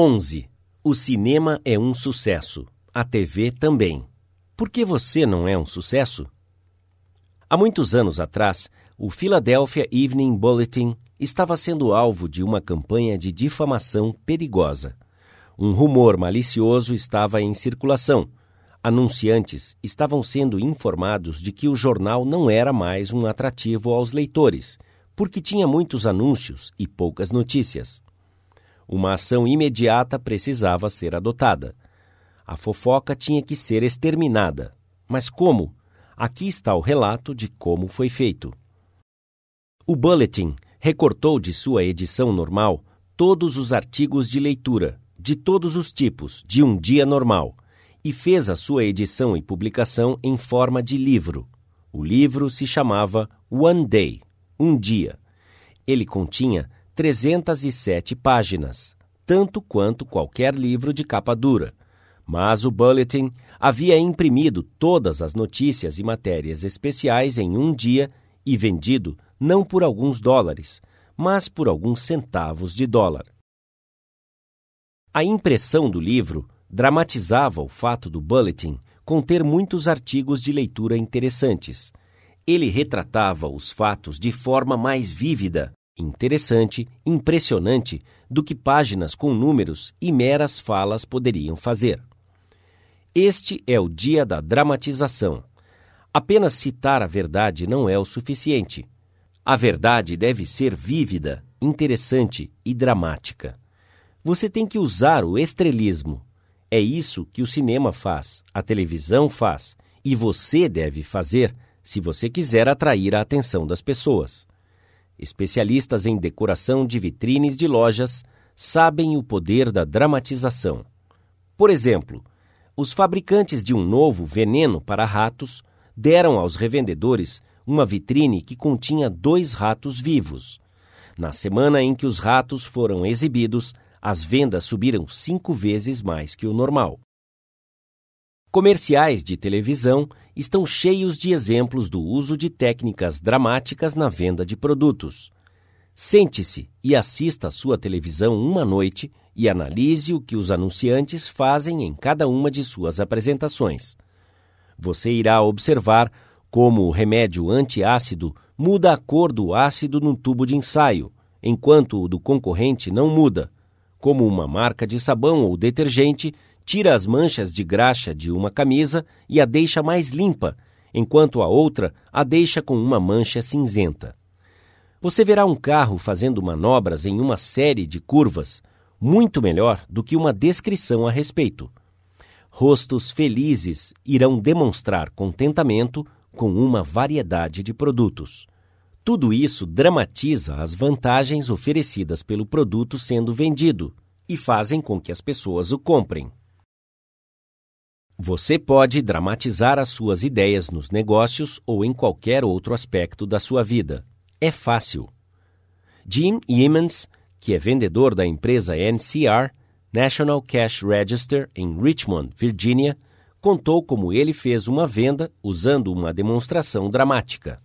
11. O cinema é um sucesso. A TV também. Por que você não é um sucesso? Há muitos anos atrás, o Philadelphia Evening Bulletin estava sendo alvo de uma campanha de difamação perigosa. Um rumor malicioso estava em circulação. Anunciantes estavam sendo informados de que o jornal não era mais um atrativo aos leitores, porque tinha muitos anúncios e poucas notícias. Uma ação imediata precisava ser adotada. A fofoca tinha que ser exterminada. Mas como? Aqui está o relato de como foi feito. O Bulletin recortou de sua edição normal todos os artigos de leitura, de todos os tipos, de um dia normal, e fez a sua edição e publicação em forma de livro. O livro se chamava One Day, um dia. Ele continha 307 páginas, tanto quanto qualquer livro de capa dura. Mas o Bulletin havia imprimido todas as notícias e matérias especiais em um dia e vendido não por alguns dólares, mas por alguns centavos de dólar. A impressão do livro dramatizava o fato do Bulletin conter muitos artigos de leitura interessantes. Ele retratava os fatos de forma mais vívida interessante, impressionante do que páginas com números e meras falas poderiam fazer. Este é o dia da dramatização. Apenas citar a verdade não é o suficiente. A verdade deve ser vívida, interessante e dramática. Você tem que usar o estrelismo. É isso que o cinema faz, a televisão faz, e você deve fazer se você quiser atrair a atenção das pessoas. Especialistas em decoração de vitrines de lojas sabem o poder da dramatização. Por exemplo, os fabricantes de um novo veneno para ratos deram aos revendedores uma vitrine que continha dois ratos vivos. Na semana em que os ratos foram exibidos, as vendas subiram cinco vezes mais que o normal. Comerciais de televisão estão cheios de exemplos do uso de técnicas dramáticas na venda de produtos. Sente-se e assista a sua televisão uma noite e analise o que os anunciantes fazem em cada uma de suas apresentações. Você irá observar como o remédio antiácido muda a cor do ácido no tubo de ensaio, enquanto o do concorrente não muda, como uma marca de sabão ou detergente tira as manchas de graxa de uma camisa e a deixa mais limpa, enquanto a outra a deixa com uma mancha cinzenta. Você verá um carro fazendo manobras em uma série de curvas, muito melhor do que uma descrição a respeito. Rostos felizes irão demonstrar contentamento com uma variedade de produtos. Tudo isso dramatiza as vantagens oferecidas pelo produto sendo vendido e fazem com que as pessoas o comprem. Você pode dramatizar as suas ideias nos negócios ou em qualquer outro aspecto da sua vida. É fácil. Jim Emmons, que é vendedor da empresa NCR, National Cash Register, em Richmond, Virgínia, contou como ele fez uma venda usando uma demonstração dramática.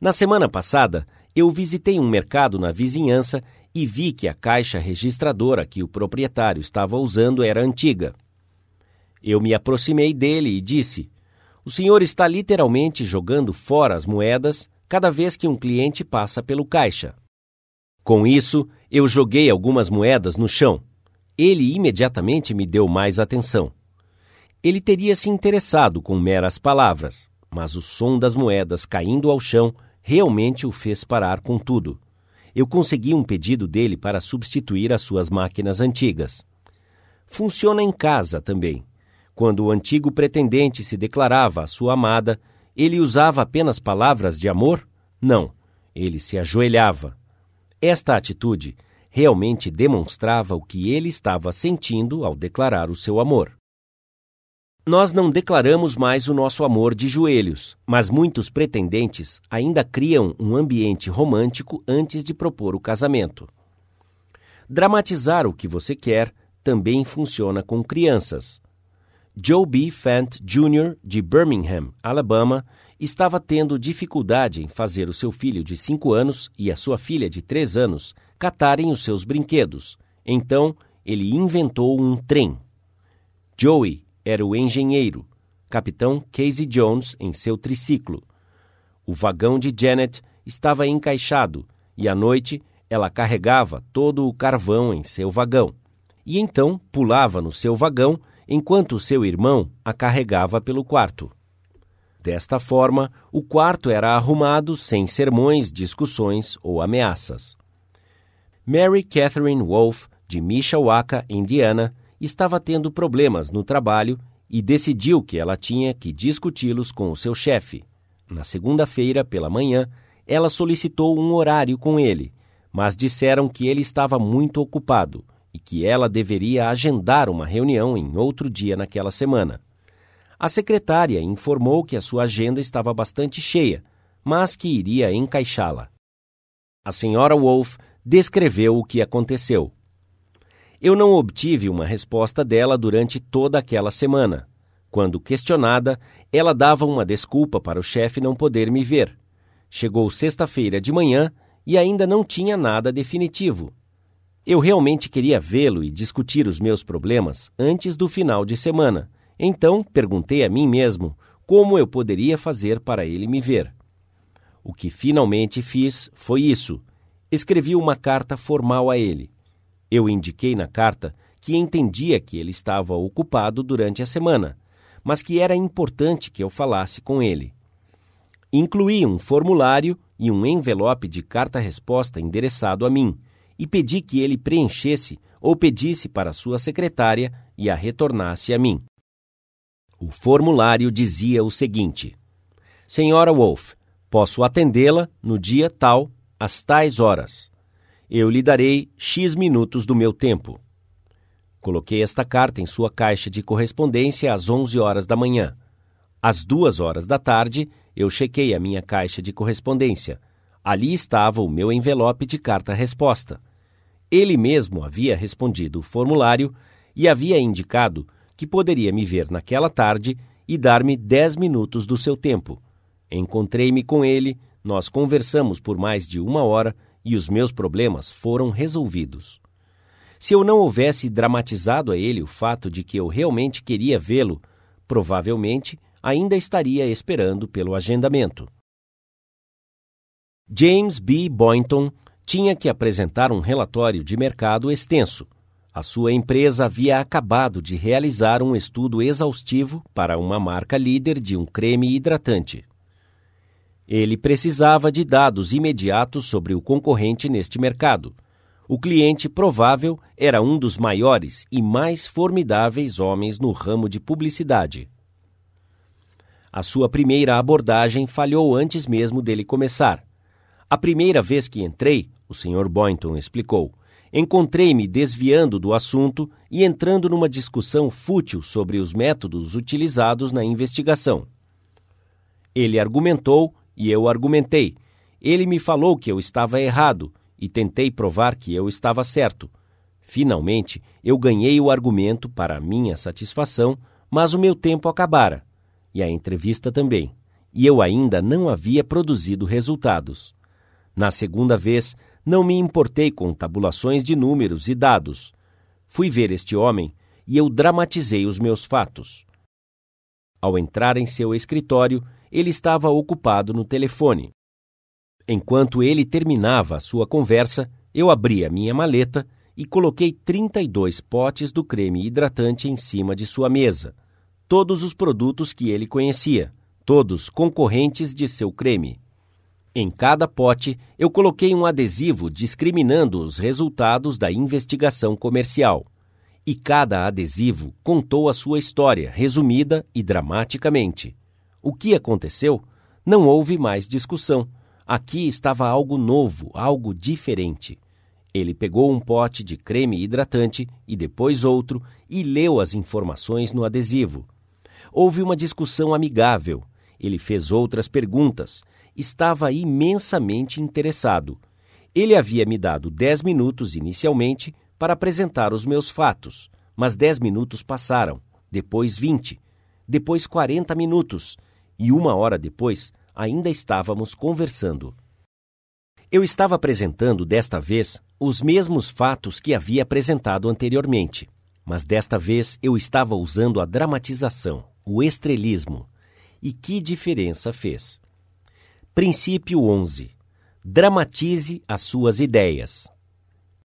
Na semana passada, eu visitei um mercado na vizinhança e vi que a caixa registradora que o proprietário estava usando era antiga. Eu me aproximei dele e disse: O senhor está literalmente jogando fora as moedas cada vez que um cliente passa pelo caixa. Com isso, eu joguei algumas moedas no chão. Ele imediatamente me deu mais atenção. Ele teria se interessado com meras palavras, mas o som das moedas caindo ao chão realmente o fez parar com tudo. Eu consegui um pedido dele para substituir as suas máquinas antigas. Funciona em casa também. Quando o antigo pretendente se declarava a sua amada, ele usava apenas palavras de amor? Não, ele se ajoelhava. Esta atitude realmente demonstrava o que ele estava sentindo ao declarar o seu amor. Nós não declaramos mais o nosso amor de joelhos, mas muitos pretendentes ainda criam um ambiente romântico antes de propor o casamento. Dramatizar o que você quer também funciona com crianças. Joe B. Fant Jr., de Birmingham, Alabama, estava tendo dificuldade em fazer o seu filho de cinco anos e a sua filha de três anos catarem os seus brinquedos. Então, ele inventou um trem. Joey era o engenheiro, capitão Casey Jones em seu triciclo. O vagão de Janet estava encaixado e à noite ela carregava todo o carvão em seu vagão. E então pulava no seu vagão enquanto seu irmão a carregava pelo quarto. Desta forma, o quarto era arrumado sem sermões, discussões ou ameaças. Mary Catherine Wolfe, de Mishawaka, Indiana, estava tendo problemas no trabalho e decidiu que ela tinha que discuti-los com o seu chefe. Na segunda-feira, pela manhã, ela solicitou um horário com ele, mas disseram que ele estava muito ocupado e que ela deveria agendar uma reunião em outro dia naquela semana. A secretária informou que a sua agenda estava bastante cheia, mas que iria encaixá-la. A senhora Wolf descreveu o que aconteceu. Eu não obtive uma resposta dela durante toda aquela semana. Quando questionada, ela dava uma desculpa para o chefe não poder me ver. Chegou sexta-feira de manhã e ainda não tinha nada definitivo. Eu realmente queria vê-lo e discutir os meus problemas antes do final de semana então perguntei a mim mesmo como eu poderia fazer para ele me ver. O que finalmente fiz foi isso. Escrevi uma carta formal a ele. Eu indiquei na carta que entendia que ele estava ocupado durante a semana, mas que era importante que eu falasse com ele. Incluí um formulário e um envelope de carta-resposta endereçado a mim e pedi que ele preenchesse ou pedisse para sua secretária e a retornasse a mim. O formulário dizia o seguinte: Senhora Wolf, posso atendê-la no dia tal, às tais horas. Eu lhe darei X minutos do meu tempo. Coloquei esta carta em sua caixa de correspondência às 11 horas da manhã. Às duas horas da tarde, eu chequei a minha caixa de correspondência. Ali estava o meu envelope de carta-resposta. Ele mesmo havia respondido o formulário e havia indicado que poderia me ver naquela tarde e dar-me dez minutos do seu tempo. Encontrei-me com ele, nós conversamos por mais de uma hora e os meus problemas foram resolvidos. Se eu não houvesse dramatizado a ele o fato de que eu realmente queria vê-lo, provavelmente ainda estaria esperando pelo agendamento. James B. Boynton tinha que apresentar um relatório de mercado extenso a sua empresa havia acabado de realizar um estudo exaustivo para uma marca líder de um creme hidratante. Ele precisava de dados imediatos sobre o concorrente neste mercado. O cliente provável era um dos maiores e mais formidáveis homens no ramo de publicidade. A sua primeira abordagem falhou antes mesmo dele começar. A primeira vez que entrei, o Sr. Boynton explicou, encontrei-me desviando do assunto e entrando numa discussão fútil sobre os métodos utilizados na investigação. Ele argumentou e eu argumentei. Ele me falou que eu estava errado e tentei provar que eu estava certo. Finalmente, eu ganhei o argumento para minha satisfação, mas o meu tempo acabara. E a entrevista também. E eu ainda não havia produzido resultados. Na segunda vez, não me importei com tabulações de números e dados. Fui ver este homem e eu dramatizei os meus fatos. Ao entrar em seu escritório, ele estava ocupado no telefone. Enquanto ele terminava a sua conversa, eu abri a minha maleta e coloquei 32 potes do creme hidratante em cima de sua mesa. Todos os produtos que ele conhecia, todos concorrentes de seu creme. Em cada pote, eu coloquei um adesivo discriminando os resultados da investigação comercial. E cada adesivo contou a sua história, resumida e dramaticamente. O que aconteceu? Não houve mais discussão. Aqui estava algo novo, algo diferente. Ele pegou um pote de creme hidratante e depois outro e leu as informações no adesivo. Houve uma discussão amigável. Ele fez outras perguntas. Estava imensamente interessado. Ele havia me dado dez minutos inicialmente para apresentar os meus fatos, mas dez minutos passaram, depois vinte, depois quarenta minutos, e uma hora depois ainda estávamos conversando. Eu estava apresentando desta vez os mesmos fatos que havia apresentado anteriormente, mas desta vez eu estava usando a dramatização, o estrelismo, e que diferença fez. Princípio 11. Dramatize as suas ideias.